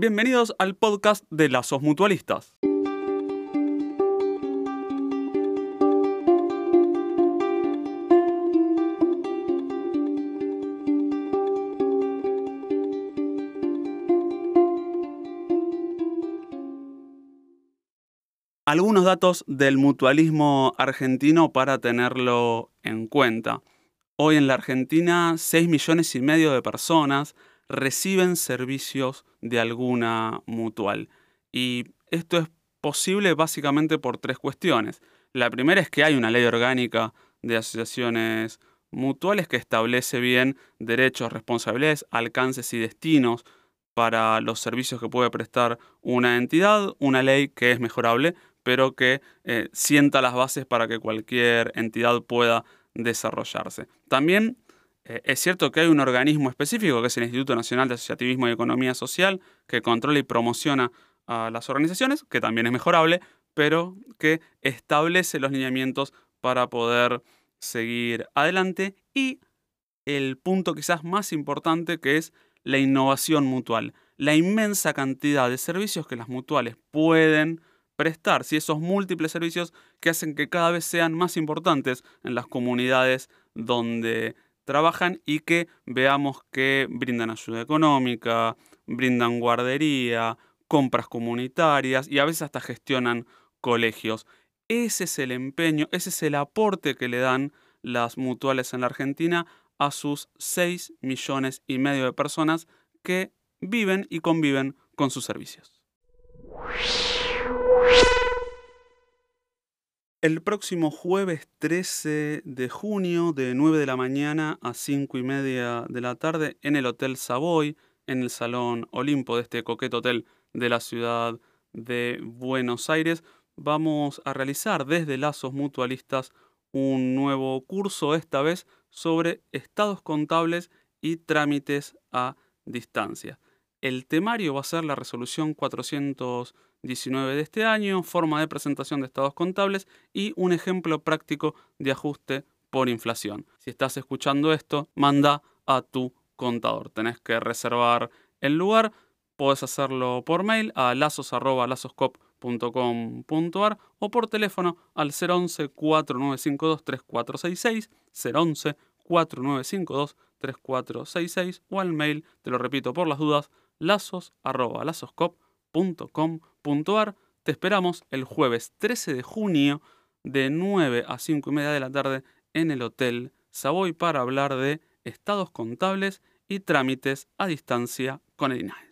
Bienvenidos al podcast de Lazos Mutualistas. Algunos datos del mutualismo argentino para tenerlo en cuenta. Hoy en la Argentina, 6 millones y medio de personas reciben servicios de alguna mutual. Y esto es posible básicamente por tres cuestiones. La primera es que hay una ley orgánica de asociaciones mutuales que establece bien derechos, responsabilidades, alcances y destinos para los servicios que puede prestar una entidad, una ley que es mejorable, pero que eh, sienta las bases para que cualquier entidad pueda desarrollarse. También eh, es cierto que hay un organismo específico, que es el Instituto Nacional de Asociativismo y Economía Social, que controla y promociona a las organizaciones, que también es mejorable, pero que establece los lineamientos para poder seguir adelante. Y el punto quizás más importante que es la innovación mutual, la inmensa cantidad de servicios que las mutuales pueden prestar, si esos múltiples servicios que hacen que cada vez sean más importantes en las comunidades donde trabajan y que veamos que brindan ayuda económica, brindan guardería, compras comunitarias y a veces hasta gestionan colegios. Ese es el empeño, ese es el aporte que le dan las mutuales en la Argentina a sus 6 millones y medio de personas que viven y conviven con sus servicios. El próximo jueves 13 de junio, de 9 de la mañana a 5 y media de la tarde, en el Hotel Savoy, en el Salón Olimpo de este coqueto hotel de la ciudad de Buenos Aires, vamos a realizar desde Lazos Mutualistas un nuevo curso, esta vez sobre estados contables y trámites a distancia. El temario va a ser la resolución 419 de este año, forma de presentación de estados contables y un ejemplo práctico de ajuste por inflación. Si estás escuchando esto, manda a tu contador. Tenés que reservar el lugar, puedes hacerlo por mail a lazos.lazoscop.com.ar o por teléfono al 011 4952 3466 011 4952 3466 o al mail, te lo repito por las dudas, lazos.lazoscop.com.ar. Te esperamos el jueves 13 de junio de 9 a 5 y media de la tarde en el Hotel Savoy para hablar de estados contables y trámites a distancia con el INAE.